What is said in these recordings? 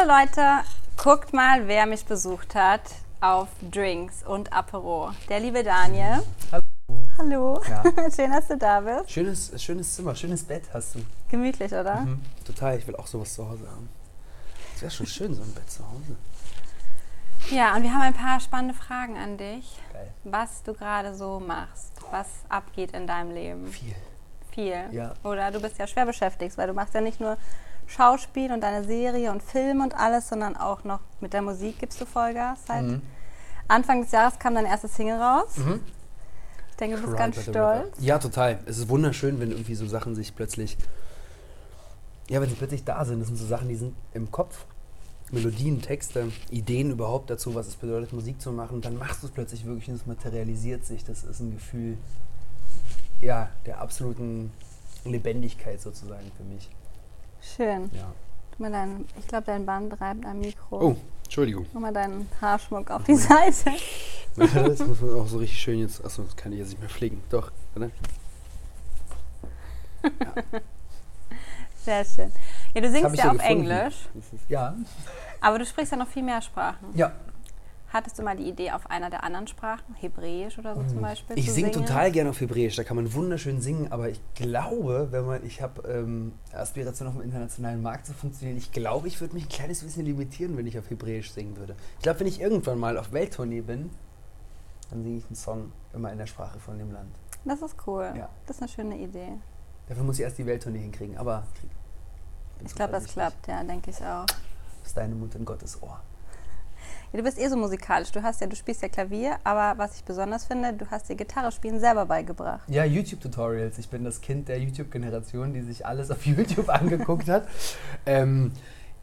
Hallo Leute, guckt mal, wer mich besucht hat auf Drinks und Apero. Der liebe Daniel. Hallo. Hallo. Ja. Schön, dass du da bist. Schönes, schönes Zimmer, schönes Bett hast du. Gemütlich, oder? Mhm. Total, ich will auch sowas zu Hause haben. Das wäre schon schön, so ein Bett zu Hause. Ja, und wir haben ein paar spannende Fragen an dich. Geil. Was du gerade so machst, was abgeht in deinem Leben. Viel. Viel. Ja. Oder du bist ja schwer beschäftigt, weil du machst ja nicht nur Schauspiel und deine Serie und Film und alles, sondern auch noch mit der Musik gibst du Vollgas. Seit Mhm. Anfang des Jahres kam dein erstes Single raus. Mhm. Ich denke, du bist Cry ganz stolz. Ja, total. Es ist wunderschön, wenn irgendwie so Sachen sich plötzlich. Ja, wenn sie plötzlich da sind. Das sind so Sachen, die sind im Kopf. Melodien, Texte, Ideen überhaupt dazu, was es bedeutet, Musik zu machen. Dann machst du es plötzlich wirklich und es materialisiert sich. Das ist ein Gefühl, ja, der absoluten Lebendigkeit sozusagen für mich. Schön. Ja. Mal dein, ich glaube, dein Band reibt am Mikro. Oh, Entschuldigung. Mach mal deinen Haarschmuck auf die Seite. das muss man auch so richtig schön jetzt. Achso, das kann ich jetzt nicht mehr pflegen. Doch, oder? Sehr schön. Ja, du singst ja auf gefunden. Englisch, ist, ja. aber du sprichst ja noch viel mehr Sprachen. Ja, Hattest du mal die Idee, auf einer der anderen Sprachen, Hebräisch oder so zum Beispiel, Ich singe total gerne auf Hebräisch, da kann man wunderschön singen, aber ich glaube, wenn man, ich habe ähm, Aspiration auf dem internationalen Markt zu funktionieren, ich glaube, ich würde mich ein kleines bisschen limitieren, wenn ich auf Hebräisch singen würde. Ich glaube, wenn ich irgendwann mal auf Welttournee bin, dann singe ich einen Song immer in der Sprache von dem Land. Das ist cool. Ja. Das ist eine schöne Idee. Dafür muss ich erst die Welttournee hinkriegen, aber Ich glaube, das klappt, ja, denke ich auch. Aus deinem Mund in Gottes Ohr. Ja, du bist eh so musikalisch. Du hast ja, du spielst ja Klavier, aber was ich besonders finde, du hast dir Gitarre spielen selber beigebracht. Ja, YouTube-Tutorials. Ich bin das Kind der YouTube-Generation, die sich alles auf YouTube angeguckt hat. Ähm,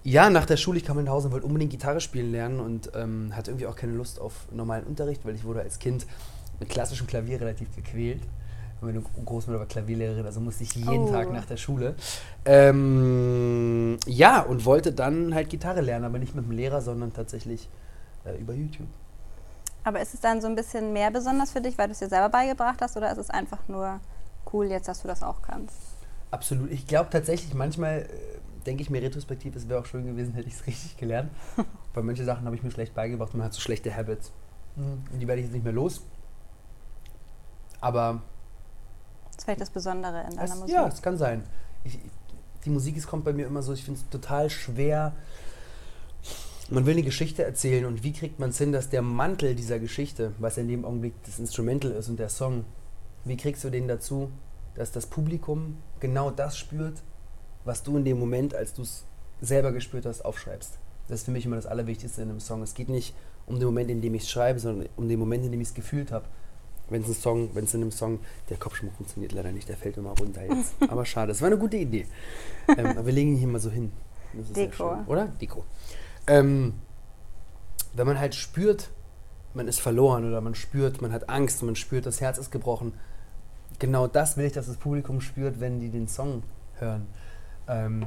ja, nach der Schule, ich kam nach Hause und wollte unbedingt Gitarre spielen lernen und ähm, hatte irgendwie auch keine Lust auf normalen Unterricht, weil ich wurde als Kind mit klassischem Klavier relativ gequält. Meine Großmutter war Klavierlehrerin, also musste ich jeden Oh. Tag nach der Schule. Ähm, ja, und wollte dann halt Gitarre lernen, aber nicht mit dem Lehrer, sondern tatsächlich äh, über YouTube. Aber ist es dann so ein bisschen mehr besonders für dich, weil du es dir selber beigebracht hast, oder ist es einfach nur cool jetzt, dass du das auch kannst? Absolut. Ich glaube tatsächlich, manchmal äh, denke ich mir retrospektiv, es wäre auch schön gewesen, hätte ich es richtig gelernt. Weil manche Sachen habe ich mir schlecht beigebracht und man hat so schlechte Habits. Und die werde ich jetzt nicht mehr los. Aber Das ist vielleicht das Besondere in deiner es, Musik. ja, es kann sein. Ich, die Musik, es kommt bei mir immer so, ich finde es total schwer. Man will eine Geschichte erzählen und wie kriegt man es hin, dass der Mantel dieser Geschichte, was in dem Augenblick das Instrumental ist und der Song, wie kriegst du den dazu, dass das Publikum genau das spürt, was du in dem Moment, als du es selber gespürt hast, aufschreibst. Das ist für mich immer das Allerwichtigste in einem Song. Es geht nicht um den Moment, in dem ich es schreibe, sondern um den Moment, in dem ich es gefühlt habe. Wenn es ein Song, wenn es in einem Song, der Kopfschmuck funktioniert leider nicht, der fällt immer runter jetzt. Aber schade, es war eine gute Idee. Ähm, aber wir legen ihn hier mal so hin. Deko. oder? Deko. Ähm, wenn man halt spürt, man ist verloren oder man spürt, man hat Angst, man spürt, das Herz ist gebrochen. Genau das will ich, dass das Publikum spürt, wenn die den Song hören. Ähm,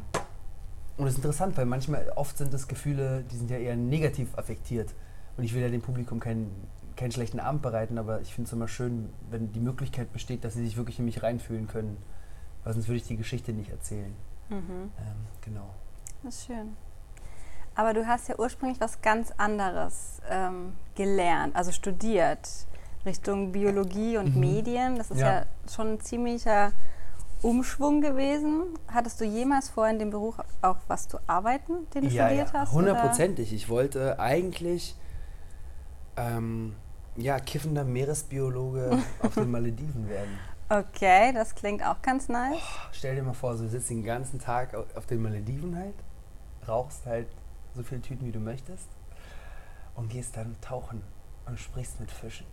und es ist interessant, weil manchmal, oft sind das Gefühle, die sind ja eher negativ affektiert. Und ich will ja dem Publikum keinen, keinen schlechten Abend bereiten, aber ich finde es immer schön, wenn die Möglichkeit besteht, dass sie sich wirklich in mich reinfühlen können. Weil sonst würde ich die Geschichte nicht erzählen. Mhm. Ähm, genau. Das ist schön. Aber du hast ja ursprünglich was ganz anderes ähm, gelernt, also studiert, Richtung Biologie und Mhm. Medien. Das ist ja. Ja. schon ein ziemlicher Umschwung gewesen. Hattest du jemals vor, in dem Beruf auch was zu arbeiten, den du ja, studiert ja, hast? hundertprozentig. Ich wollte eigentlich ähm, ja, kiffender Meeresbiologe auf den Malediven werden. Okay, das klingt auch ganz nice. Stell dir mal vor, so, du sitzt den ganzen Tag au- auf den Malediven halt, rauchst halt so viele Tüten, wie du möchtest und gehst dann tauchen und sprichst mit Fischen.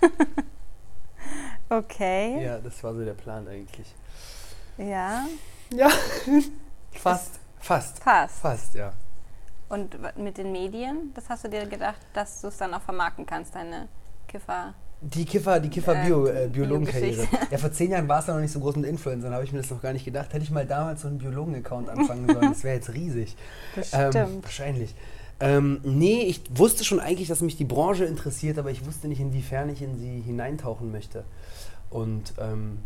Okay, Ja, das war so der Plan eigentlich. ja, Ja, fast, fast, passt. fast, ja. Und mit den Medien, das hast du dir gedacht, dass du es dann auch vermarkten kannst, deine Kiffer. Die Kiffer, die Kiffer-Bio, Äh, äh, Biologenkarriere. Ja, vor zehn Jahren war es noch nicht so groß mit Influencern, habe ich mir das noch gar nicht gedacht. Hätte ich mal damals so einen Biologen-Account anfangen sollen, das wäre jetzt riesig. Ähm, Bestimmt. wahrscheinlich. Ähm, nee, ich wusste schon eigentlich, dass mich die Branche interessiert, aber ich wusste nicht, inwiefern ich in sie hineintauchen möchte. Und ähm,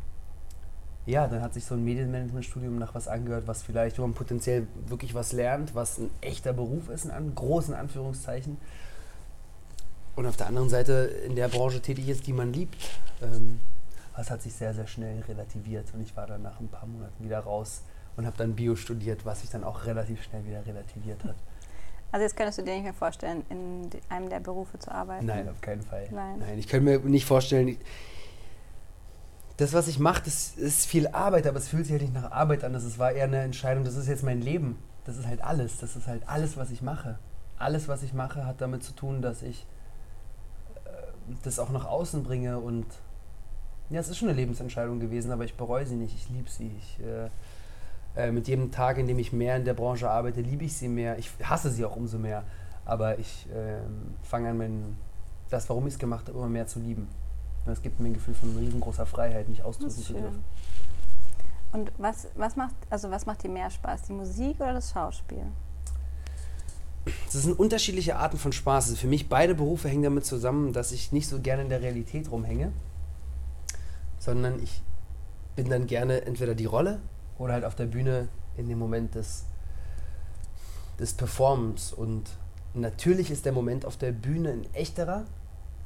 ja, dann hat sich so ein Medienmanagementstudium nach was angehört, was vielleicht, wo man potenziell wirklich was lernt, was ein echter Beruf ist, in an, großen Anführungszeichen. Und auf der anderen Seite in der Branche tätig ist, die man liebt. Ähm, das hat sich sehr, sehr schnell relativiert und ich war dann nach ein paar Monaten wieder raus und habe dann Bio studiert, was sich dann auch relativ schnell wieder relativiert hat. Also jetzt könntest du dir nicht mehr vorstellen, in einem der Berufe zu arbeiten? Nein, auf keinen Fall. Nein. Nein ich könnte mir nicht vorstellen, das, was ich mache, das ist viel Arbeit, aber es fühlt sich halt nicht nach Arbeit an. Das war eher eine Entscheidung, das ist jetzt mein Leben. Das ist halt alles. Das ist halt alles, was ich mache. Alles, was ich mache, hat damit zu tun, dass ich das auch nach außen bringe. Und ja, es ist schon eine Lebensentscheidung gewesen, aber ich bereue sie nicht. Ich liebe sie. Ich, äh, äh, mit jedem Tag, in dem ich mehr in der Branche arbeite, liebe ich sie mehr. Ich hasse sie auch umso mehr. Aber ich ähm, fange an, mein, das, warum ich es gemacht habe, immer mehr zu lieben. Es gibt mir ein Gefühl von riesengroßer Freiheit, mich ausdrücken zu dürfen. Und was, was, macht, also was macht dir mehr Spaß, die Musik oder das Schauspiel? Das sind unterschiedliche Arten von Spaß. Also für mich beide Berufe hängen damit zusammen, dass ich nicht so gerne in der Realität rumhänge, sondern ich bin dann gerne entweder die Rolle oder halt auf der Bühne in dem Moment des, des Performens. Und natürlich ist der Moment auf der Bühne ein echterer,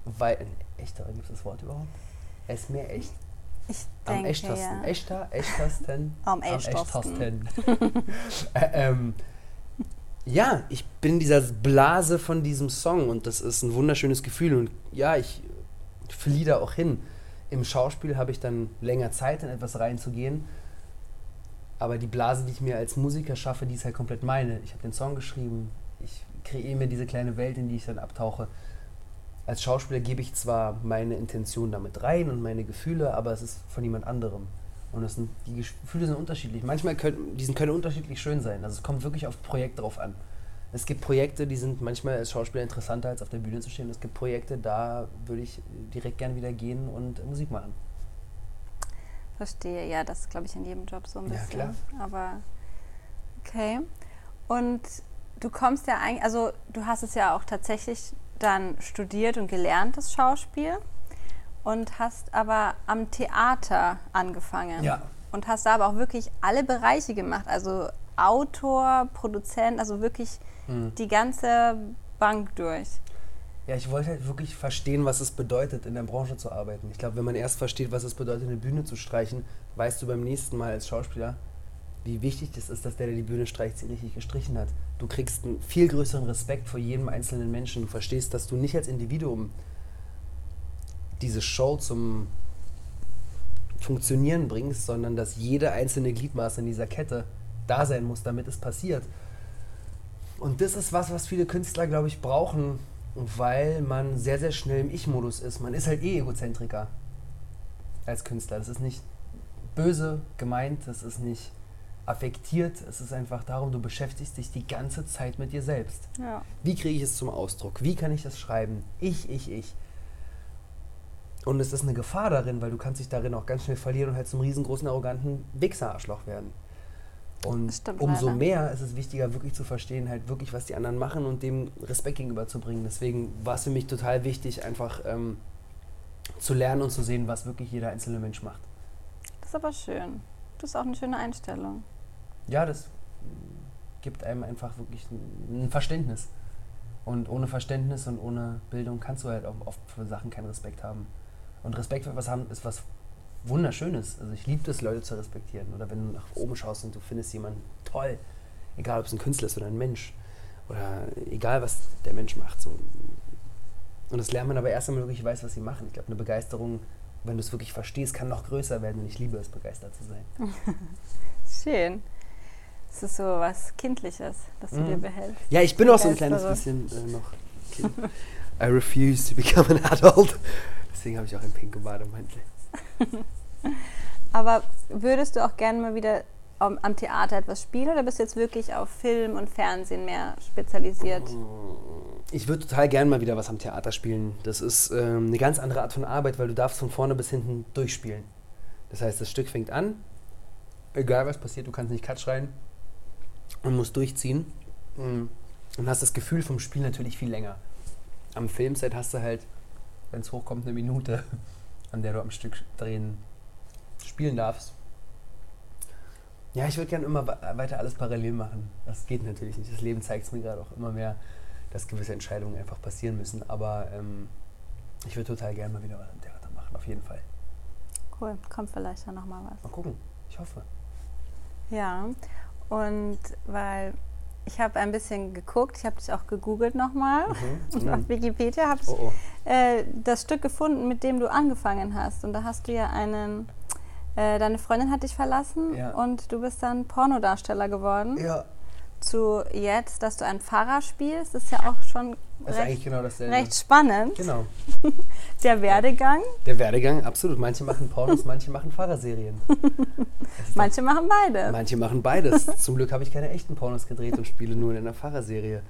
weil ein echter, gibt es das Wort überhaupt? Es ist mehr echt. Ich Am denke, echtesten. ja. Echter, echtesten. Am echtesten. äh, ähm, ja, ich bin in dieser Blase von diesem Song und das ist ein wunderschönes Gefühl. Und ja, ich fliehe da auch hin. Im Schauspiel habe ich dann länger Zeit, in etwas reinzugehen. Aber die Blase, die ich mir als Musiker schaffe, die ist halt komplett meine. Ich habe den Song geschrieben, ich kreiere mir diese kleine Welt, in die ich dann abtauche als Schauspieler gebe ich zwar meine Intention damit rein und meine Gefühle, aber es ist von jemand anderem. Und sind, die Gefühle sind unterschiedlich. Manchmal können, die können unterschiedlich schön sein. Also es kommt wirklich auf Projekt drauf an. Es gibt Projekte, die sind manchmal als Schauspieler interessanter, als auf der Bühne zu stehen. Es gibt Projekte, da würde ich direkt gern wieder gehen und Musik machen. Verstehe, ja, das ist, glaube ich, in jedem Job so ein bisschen. Ja, klar. Aber okay. Und du kommst ja eigentlich, also du hast es ja auch tatsächlich dann studiert und gelernt, das Schauspiel. Und hast aber am Theater angefangen. Ja. Und hast da aber auch wirklich alle Bereiche gemacht. Also Autor, Produzent, also wirklich Mhm. die ganze Bank durch. Ja, ich wollte halt wirklich verstehen, was es bedeutet, in der Branche zu arbeiten. Ich glaube, wenn man erst versteht, was es bedeutet, eine Bühne zu streichen, weißt du beim nächsten Mal als Schauspieler, wie wichtig es ist, dass der, der die Bühne streicht, sie richtig gestrichen hat. Du kriegst einen viel größeren Respekt vor jedem einzelnen Menschen. Du verstehst, dass du nicht als Individuum diese Show zum Funktionieren bringst, sondern dass jede einzelne Gliedmaße in dieser Kette da sein muss, damit es passiert. Und das ist was, was viele Künstler, glaube ich, brauchen, weil man sehr, sehr schnell im Ich-Modus ist. Man ist halt eh Egozentriker als Künstler. Das ist nicht böse gemeint, das ist nicht affektiert. Es ist einfach darum, du beschäftigst dich die ganze Zeit mit dir selbst. Ja. Wie kriege ich es zum Ausdruck? Wie kann ich das schreiben? Ich, ich, ich. Und es ist eine Gefahr darin, weil du kannst dich darin auch ganz schnell verlieren und halt zum riesengroßen, arroganten Wichser-Arschloch werden. Und stimmt umso leider. mehr ist es wichtiger, wirklich zu verstehen, halt wirklich, was die anderen machen und dem Respekt gegenüberzubringen. Deswegen war es für mich total wichtig, einfach ähm, zu lernen und zu sehen, was wirklich jeder einzelne Mensch macht. Das ist aber schön. Das ist auch eine schöne Einstellung. ja, das gibt einem einfach wirklich ein Verständnis. Und ohne Verständnis und ohne Bildung kannst du halt auch oft für Sachen keinen Respekt haben. Und Respekt für etwas haben ist was Wunderschönes. Also ich liebe es, Leute zu respektieren. Oder wenn du nach oben schaust und du findest jemanden toll, egal ob es ein Künstler ist oder ein Mensch. Oder egal, was der Mensch macht. So. Und das lernt man aber erst, wenn man wirklich weiß, was sie machen. Ich glaube, eine Begeisterung, wenn du es wirklich verstehst, kann noch größer werden. Und ich liebe es, begeistert zu sein. Schön. Es ist so was Kindliches, das du Mhm. dir behältst. Ja, ich bin auch so ein kleines bisschen äh, noch Kind. I refuse to become an adult. Deswegen habe ich auch einen pinken Bademantel. Aber würdest du auch gerne mal wieder am, am Theater etwas spielen oder bist du jetzt wirklich auf Film und Fernsehen mehr spezialisiert? Ich würde total gern mal wieder was am Theater spielen. Das ist ähm, eine ganz andere Art von Arbeit, weil du darfst von vorne bis hinten durchspielen. Das heißt, das Stück fängt an, egal was passiert, du kannst nicht Cut schreien und musst durchziehen. Mm. Und hast das Gefühl vom Spiel natürlich viel länger. Am Filmset hast du halt, wenn es hochkommt, eine Minute, an der du am Stück drehen spielen darfst. Ja, ich würde gerne immer weiter alles parallel machen. Das geht natürlich nicht. Das Leben zeigt es mir gerade auch immer mehr, dass gewisse Entscheidungen einfach passieren müssen. Aber ähm, ich würde total gerne mal wieder was im Theater machen, auf jeden Fall. Cool, kommt vielleicht dann nochmal was. Mal gucken, ich hoffe. Ja, und weil ich habe ein bisschen geguckt, ich habe dich auch gegoogelt nochmal. Mhm. Und auf mhm. Wikipedia habe ich oh, oh. Äh, das Stück gefunden, mit dem du angefangen hast. Und da hast du ja einen, äh, deine Freundin hat dich verlassen ja. und du bist dann Pornodarsteller geworden. Ja. Zu jetzt, dass du einen Pfarrer spielst, ist ja auch schon recht, genau recht, spannend. Genau. Der Werdegang. Der Werdegang, absolut. Manche machen Pornos, manche machen Fahrerserien. manche machen beides. Manche machen beides. Zum Glück habe ich keine echten Pornos gedreht und spiele nur in einer Fahrerserie.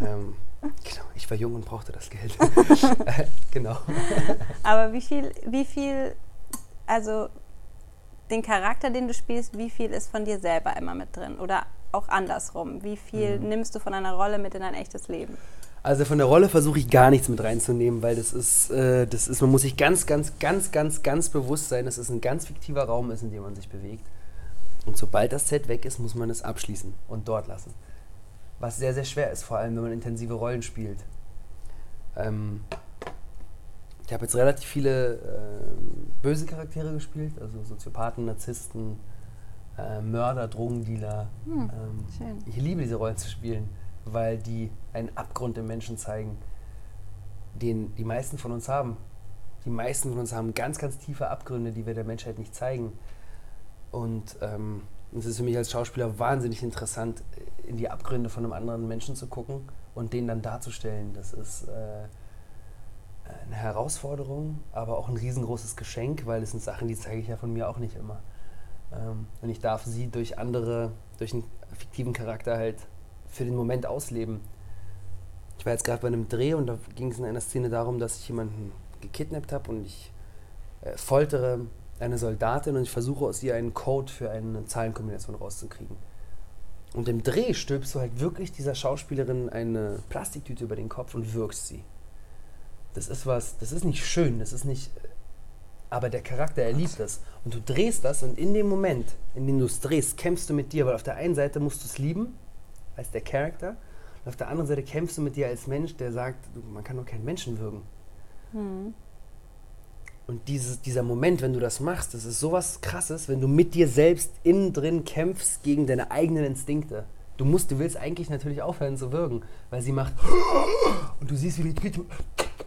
Ähm, genau, ich war jung und brauchte das Geld. genau. Aber wie viel, wie viel, also den Charakter, den du spielst, wie viel ist von dir selber immer mit drin? Oder auch andersrum? Wie viel mhm. nimmst du von einer Rolle mit in dein echtes Leben? Also von der Rolle versuche ich gar nichts mit reinzunehmen, weil das ist, äh, das ist, man muss sich ganz, ganz, ganz, ganz, ganz bewusst sein, dass es ein ganz fiktiver Raum ist, in dem man sich bewegt. Und sobald das Set weg ist, muss man es abschließen und dort lassen. Was sehr, sehr schwer ist, vor allem wenn man intensive Rollen spielt. Ähm, ich habe jetzt relativ viele äh, böse Charaktere gespielt, also Soziopathen, Narzissten, äh, Mörder, Drogendealer. Hm, ähm, ich liebe diese Rollen zu spielen weil die einen Abgrund im Menschen zeigen, den die meisten von uns haben. Die meisten von uns haben ganz, ganz tiefe Abgründe, die wir der Menschheit nicht zeigen. Und ähm, es ist für mich als Schauspieler wahnsinnig interessant, in die Abgründe von einem anderen Menschen zu gucken und den dann darzustellen. Das ist äh, eine Herausforderung, aber auch ein riesengroßes Geschenk, weil es sind Sachen, die zeige ich ja von mir auch nicht immer. Ähm, und ich darf sie durch andere, durch einen fiktiven Charakter halt für den Moment ausleben. Ich war jetzt gerade bei einem Dreh und da ging es in einer Szene darum, dass ich jemanden gekidnappt habe und ich äh, foltere eine Soldatin und ich versuche aus ihr einen Code für eine Zahlenkombination rauszukriegen. Und im Dreh stülpst du halt wirklich dieser Schauspielerin eine Plastiktüte über den Kopf und wirkst sie. Das ist was, das ist nicht schön, das ist nicht. Aber der Charakter, er liebt das. Und du drehst das und in dem Moment, in dem du es drehst, kämpfst du mit dir, weil auf der einen Seite musst du es lieben als der Charakter. Und auf der anderen Seite kämpfst du mit dir als Mensch, der sagt, man kann doch keinen Menschen würgen. Mhm. Und dieses, dieser Moment, wenn du das machst, das ist sowas krasses, wenn du mit dir selbst innen drin kämpfst gegen deine eigenen Instinkte. Du musst, du willst eigentlich natürlich aufhören zu würgen, weil sie macht und du siehst, wie die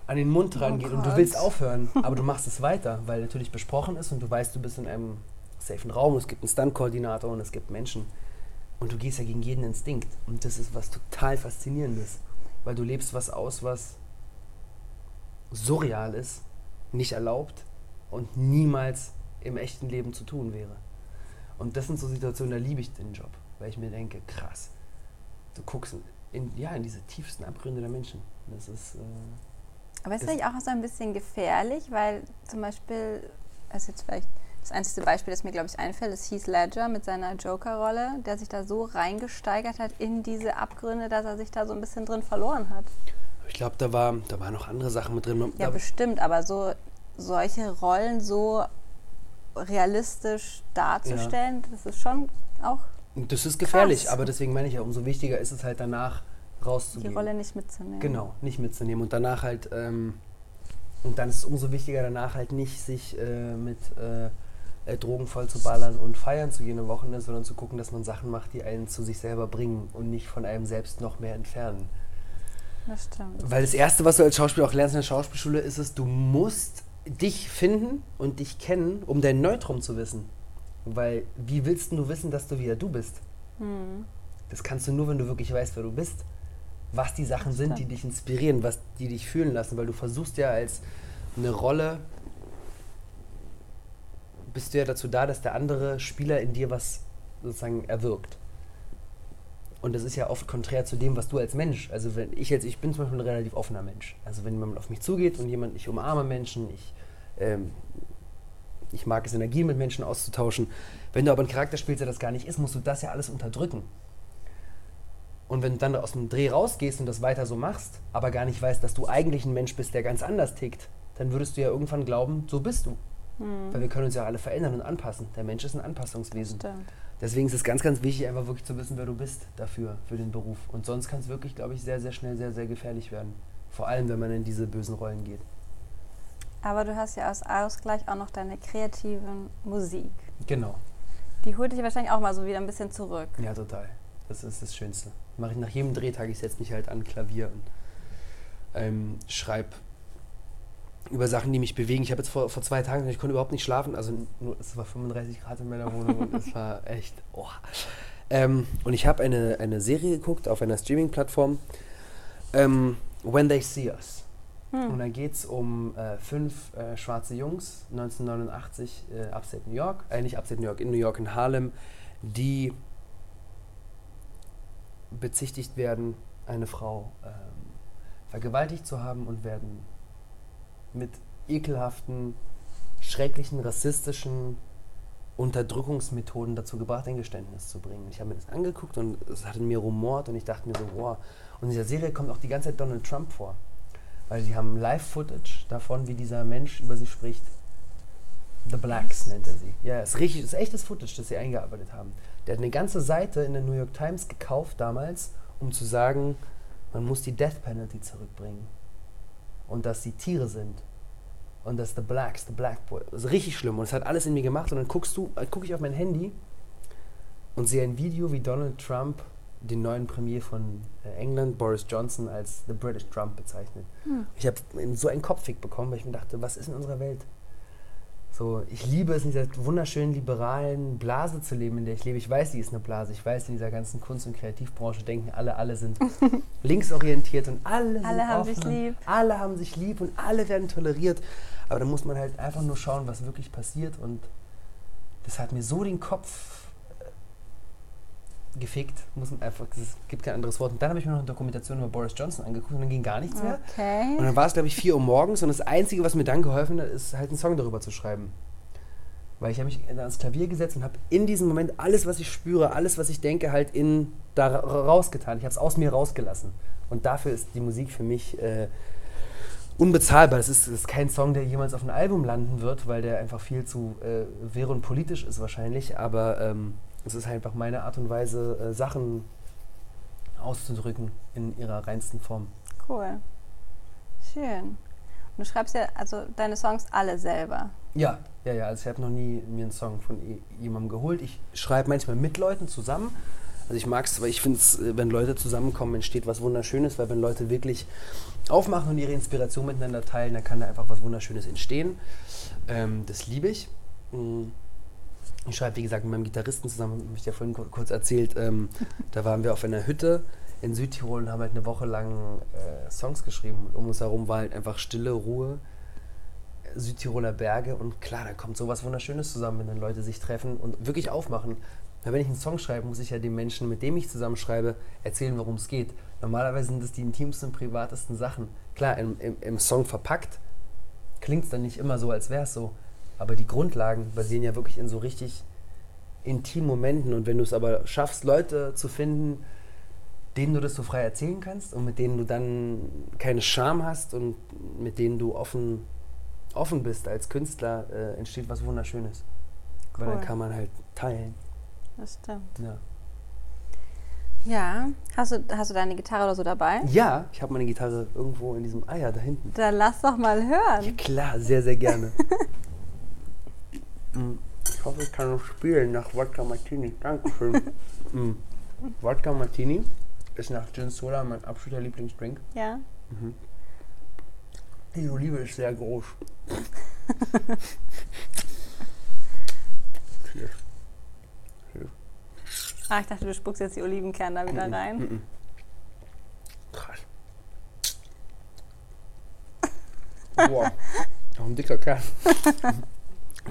an den Mund rangeht oh und du willst aufhören, aber du machst es weiter, weil natürlich besprochen ist und du weißt, du bist in einem safen Raum, es gibt einen Stunt-Koordinator und es gibt Menschen. Und du gehst ja gegen jeden Instinkt. Und das ist was total Faszinierendes. Weil du lebst was aus, was surreal ist, nicht erlaubt und niemals im echten Leben zu tun wäre. Und das sind so Situationen, da liebe ich den Job. Weil ich mir denke, krass, du guckst in, ja, in diese tiefsten Abgründe der Menschen. Das ist. Äh, Aber ist vielleicht auch so ein bisschen gefährlich, weil zum Beispiel, also jetzt vielleicht das einzige Beispiel, das mir, glaube ich, einfällt, ist Heath Ledger mit seiner Joker-Rolle, der sich da so reingesteigert hat in diese Abgründe, dass er sich da so ein bisschen drin verloren hat. Ich glaube, da, war, da waren noch andere Sachen mit drin. Ja, da bestimmt, aber so solche Rollen so realistisch darzustellen, ja. das ist schon auch. Das ist gefährlich, krass. aber deswegen meine ich ja, umso wichtiger ist es halt danach rauszugehen. Die Rolle nicht mitzunehmen. Genau, nicht mitzunehmen und danach halt. Ähm, und dann ist es umso wichtiger, danach halt nicht sich äh, mit. Äh, äh, Drogen voll zu ballern und feiern zu gehen am Wochenende, sondern zu gucken, dass man Sachen macht, die einen zu sich selber bringen und nicht von einem selbst noch mehr entfernen. Das stimmt. Weil das Erste, was du als Schauspieler auch lernst in der Schauspielschule, ist es, du musst dich finden und dich kennen, um dein Neutrum zu wissen. Weil wie willst du wissen, dass du wieder du bist? Hm. Das kannst du nur, wenn du wirklich weißt, wer du bist. Was die Sachen sind, die dich inspirieren, was die dich fühlen lassen, weil du versuchst ja als eine Rolle bist du ja dazu da, dass der andere Spieler in dir was sozusagen erwirkt. Und das ist ja oft konträr zu dem, was du als Mensch, also wenn ich jetzt, ich bin zum Beispiel ein relativ offener Mensch. Also wenn jemand auf mich zugeht und jemand, ich umarme Menschen, ich, ähm, ich mag es, Energien mit Menschen auszutauschen. Wenn du aber einen Charakter spielst, der das gar nicht ist, musst du das ja alles unterdrücken. Und wenn du dann aus dem Dreh rausgehst und das weiter so machst, aber gar nicht weißt, dass du eigentlich ein Mensch bist, der ganz anders tickt, dann würdest du ja irgendwann glauben, so bist du. Mhm. Weil wir können uns ja alle verändern und anpassen. Der Mensch ist ein Anpassungswesen. Stimmt. Deswegen ist es ganz, ganz wichtig, einfach wirklich zu wissen, wer du bist dafür, für den Beruf. Und sonst kann es wirklich, glaube ich, sehr, sehr schnell sehr, sehr gefährlich werden. Vor allem, wenn man in diese bösen Rollen geht. Aber du hast ja als Ausgleich auch noch deine kreative Musik. Genau. Die holt dich wahrscheinlich auch mal so wieder ein bisschen zurück. Ja, total. Das ist das Schönste. Mache ich nach jedem Drehtag, ich setze mich halt an Klavier und ähm, schreibe über Sachen, die mich bewegen. Ich habe jetzt vor, vor zwei Tagen, ich konnte überhaupt nicht schlafen. Also nur, es war 35 Grad in meiner Wohnung und es war echt. Oh. Ähm, und ich habe eine, eine Serie geguckt auf einer Streaming-Plattform. Ähm, When They See Us. Hm. Und da geht es um äh, fünf äh, schwarze Jungs, 1989, äh, upstate New York, äh, nicht upstate New York, in New York in Harlem, die bezichtigt werden, eine Frau ähm, vergewaltigt zu haben und werden mit ekelhaften, schrecklichen, rassistischen Unterdrückungsmethoden dazu gebracht, ein Geständnis zu bringen. Ich habe mir das angeguckt und es hat in mir rumort und ich dachte mir so, wow. Und in dieser Serie kommt auch die ganze Zeit Donald Trump vor. Weil sie haben Live-Footage davon, wie dieser Mensch über sie spricht. The Blacks nennt er sie. Ja, ist richtig, ist echtes Footage, das sie eingearbeitet haben. Der hat eine ganze Seite in der New York Times gekauft damals, um zu sagen, man muss die Death Penalty zurückbringen. Und dass sie Tiere sind. Und dass The Blacks, The Black Boy. Das ist richtig schlimm. Und es hat alles in mir gemacht. Und dann guckst du, äh, gucke ich auf mein Handy und sehe ein Video, wie Donald Trump den neuen Premier von äh, England, Boris Johnson, als The British Trump bezeichnet. Hm. Ich habe so einen Kopfweg bekommen, weil ich mir dachte, was ist in unserer Welt? So, ich liebe es, in dieser wunderschönen liberalen Blase zu leben, in der ich lebe. Ich weiß, die ist eine Blase. Ich weiß, in dieser ganzen Kunst- und Kreativbranche denken alle, alle sind linksorientiert und alle, alle sind haben offen sich lieb. Alle haben sich lieb und alle werden toleriert. Aber da muss man halt einfach nur schauen, was wirklich passiert. Und das hat mir so den Kopf gefickt, muss man einfach, es gibt kein anderes Wort. Und dann habe ich mir noch eine Dokumentation über Boris Johnson angeguckt und dann ging gar nichts mehr. Okay. Und dann war es, glaube ich, 4 Uhr morgens und das Einzige, was mir dann geholfen hat, ist halt einen Song darüber zu schreiben. Weil ich habe mich ans Klavier gesetzt und habe in diesem Moment alles, was ich spüre, alles, was ich denke, halt in da rausgetan. Ich habe es aus mir rausgelassen. Und dafür ist die Musik für mich äh, unbezahlbar. Das ist, ist, kein Song, der jemals auf ein Album landen wird, weil der einfach viel zu äh, wäre und politisch ist wahrscheinlich. Aber ähm, es ist einfach meine Art und Weise, äh, Sachen auszudrücken in ihrer reinsten Form. Cool. Schön. Und du schreibst ja also deine Songs alle selber. Ja, ja, ja. Also ich habe noch nie mir einen Song von jemandem geholt. Ich schreibe manchmal mit Leuten zusammen. Also ich mag es, weil ich finde es, äh, wenn Leute zusammenkommen, entsteht was Wunderschönes, weil wenn Leute wirklich aufmachen und ihre Inspiration miteinander teilen, dann kann da einfach was Wunderschönes entstehen. Ähm, das liebe ich. Mhm. Ich schreibe, wie gesagt, mit meinem Gitarristen zusammen, habe ich ja vorhin kurz erzählt. Ähm, da waren wir auf einer Hütte in Südtirol und haben halt eine Woche lang äh, Songs geschrieben. Und um uns herum war halt einfach Stille, Ruhe, Südtiroler Berge. Und klar, da kommt sowas Wunderschönes zusammen, wenn dann Leute sich treffen und wirklich aufmachen. Weil wenn ich einen Song schreibe, muss ich ja dem Menschen, mit dem ich zusammenschreibe, erzählen, worum es geht. Normalerweise sind es die intimsten, privatesten Sachen. Klar, im, im, im Song verpackt klingt es dann nicht immer so, als wäre es so. Aber die Grundlagen basieren ja wirklich in so richtig intimen Momenten. Und wenn du es aber schaffst, Leute zu finden, denen du das so frei erzählen kannst und mit denen du dann keine Scham hast und mit denen du offen, offen bist als Künstler, äh, entsteht was Wunderschönes. Cool. Weil dann kann man halt teilen. Das stimmt. Ja. Ja, hast du, hast du deine Gitarre oder so dabei? Ja, ich habe meine Gitarre irgendwo in diesem Eier da hinten. Dann lass doch mal hören. Ja, klar, sehr, sehr gerne. Mm, ich hoffe, ich kann noch spielen nach Wodka Martini. Dankeschön. mm. Wodka Martini ist nach Gin Soda mein absoluter Lieblingsdrink. Ja. Mhm. Die Olive ist sehr groß. Cheers. Ah, ich dachte, du spuckst jetzt die Olivenkerne da wieder Mhm, rein. mhm. Krass. Boah, noch ein dicker Kerl.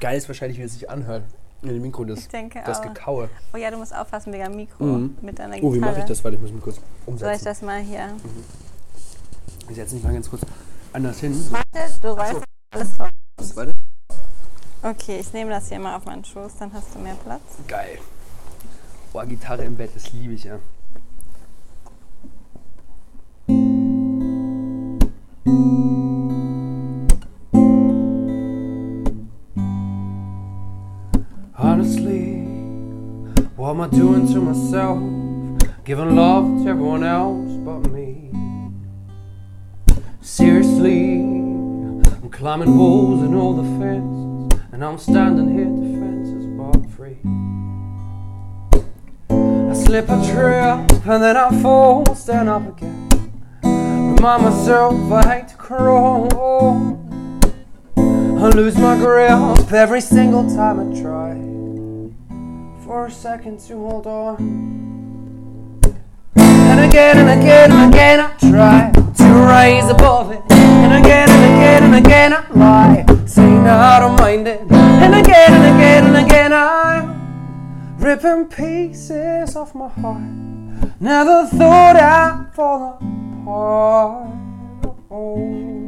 Geil ist wahrscheinlich, wie es sich anhört. In dem Mikro, das, Ich denke das auch. Gekaue. Oh ja, du musst aufpassen wegen dem Mikro Mhm. mit deiner Gitarre. Oh, wie mache ich das? Warte, ich muss mich kurz Soll ich umsetzen. das mal hier? Ich setze mich mal ganz kurz anders hin. Warte, du rollst alles raus. Warte. Okay, ich nehme das hier mal auf meinen Schoß, dann hast du mehr Platz. Geil. Boah, Gitarre im Bett, das liebe ich ja. I doing to myself? Giving love to everyone else but me. Seriously, I'm climbing walls and all the fences, and I'm standing here defenses but free. I slip a trip and then I fall, stand up again. Remind myself I hate to crawl. I lose my grip every single time I try for a second to hold on. And again and again and again I try to rise above it. And again and again and again I lie, saying I don't mind it. And again and again and again I'm ripping pieces off my heart. Never thought I'd fall apart. Oh,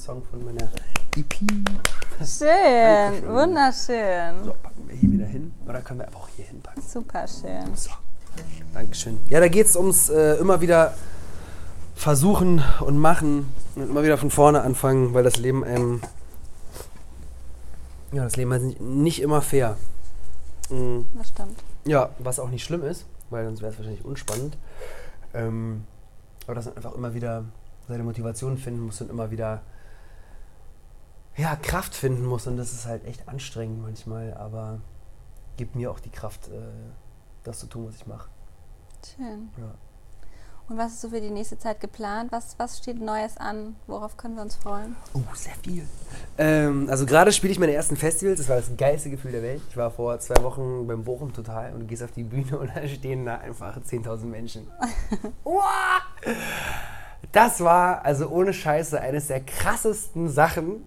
Song von meiner EP. Schön, wunderschön. So, packen wir hier wieder hin. Oder können wir einfach auch hier hinpacken? Super schön. So. Dankeschön. Ja, da geht es ums äh, immer wieder versuchen und machen und immer wieder von vorne anfangen, weil das Leben einem. Ja, das Leben ist nicht, immer fair. Mm, Das stimmt. Ja, was auch nicht schlimm ist, weil sonst wäre es wahrscheinlich unspannend. Ähm, aber dass man einfach immer wieder seine Motivation finden muss und immer wieder ja, Kraft finden muss. Und das ist halt echt anstrengend manchmal, aber gibt mir auch die Kraft, äh, das zu tun, was ich mache. Schön. Ja. Und was ist so für die nächste Zeit geplant? Was, was steht Neues an? Worauf können wir uns freuen? Oh, sehr viel. Ähm, also gerade spiele ich meine ersten Festivals. Das war das geilste Gefühl der Welt. Ich war vor zwei Wochen beim Bochum Total und du gehst auf die Bühne und da stehen da einfach 10.000 Menschen. Das war also ohne Scheiße eines der krassesten Sachen,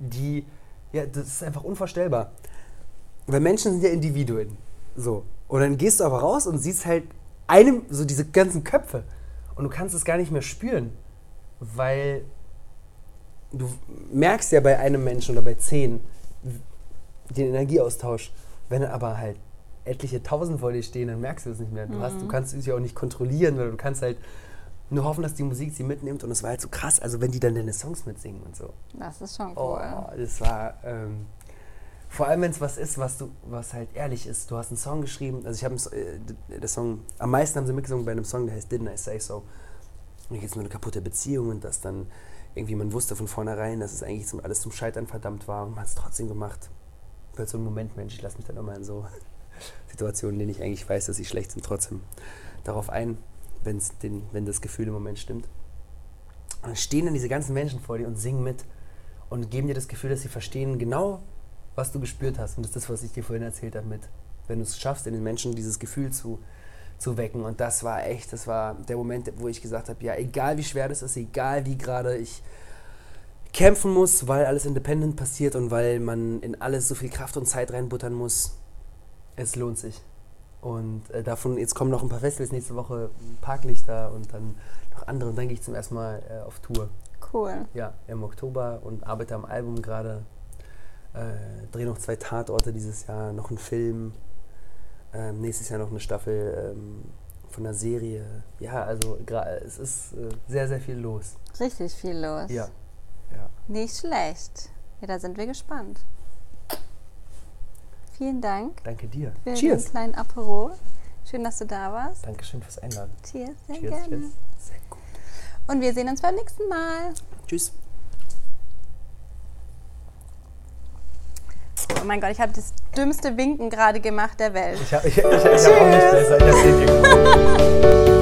die, ja, das ist einfach unvorstellbar. Weil Menschen sind ja Individuen. So. Und dann gehst du aber raus und siehst halt einem, so diese ganzen Köpfe. Und du kannst es gar nicht mehr spüren. Weil du merkst ja bei einem Menschen oder bei zehn den Energieaustausch. Wenn aber halt etliche Tausend vor dir stehen, dann merkst du es nicht mehr. Du, hast, du kannst es ja auch nicht kontrollieren, oder du kannst halt nur hoffen, dass die Musik sie mitnimmt. Und es war halt so krass, also wenn die dann deine Songs mitsingen und so. Das ist schon Oh, cool. das war ähm, vor allem, wenn es was ist, was du, was halt ehrlich ist. Du hast einen Song geschrieben, also ich habe äh, der Song, am meisten haben sie mitgesungen bei einem Song, der heißt Didn't I Say So. Und hier geht es um eine kaputte Beziehung und dass dann irgendwie man wusste von vornherein, dass es eigentlich zum, alles zum Scheitern verdammt war und man hat es trotzdem gemacht. Weil so ein Moment, Mensch, ich lasse mich dann immer in so Situationen, in denen ich eigentlich weiß, dass sie schlecht sind, trotzdem darauf ein, wenn's den, wenn das Gefühl im Moment stimmt. Und dann stehen dann diese ganzen Menschen vor dir und singen mit und geben dir das Gefühl, dass sie verstehen genau, was du gespürt hast. Und das ist das, was ich dir vorhin erzählt habe mit, wenn du es schaffst, in den Menschen dieses Gefühl zu, zu wecken. Und das war echt, das war der Moment, wo ich gesagt habe, ja, egal wie schwer das ist, egal wie gerade ich kämpfen muss, weil alles independent passiert und weil man in alles so viel Kraft und Zeit reinbuttern muss, es lohnt sich. Und äh, davon, jetzt kommen noch ein paar Festivals nächste Woche, Parklichter und dann noch andere. Und dann gehe ich zum ersten Mal äh, auf Tour. Cool. Ja, im Oktober und arbeite am Album gerade. Äh, drehe noch zwei Tatorte dieses Jahr, noch einen Film. Ähm, nächstes Jahr noch eine Staffel ähm, von einer Serie. Ja, also es ist äh, sehr, sehr viel los. Richtig viel los. Ja. ja. Nicht schlecht. Ja, da sind wir gespannt. Vielen Dank Danke dir. für Cheers. den kleinen Apero. Schön, dass du da warst. Dankeschön fürs Einladen. Cheers, sehr Cheers, gerne. cheers. Sehr gut. Und wir sehen uns beim nächsten Mal. Tschüss. Oh mein Gott, ich habe das dümmste Winken gerade gemacht der Welt. Ich habe ich, ich, ich hab auch nicht besser. Ich dir.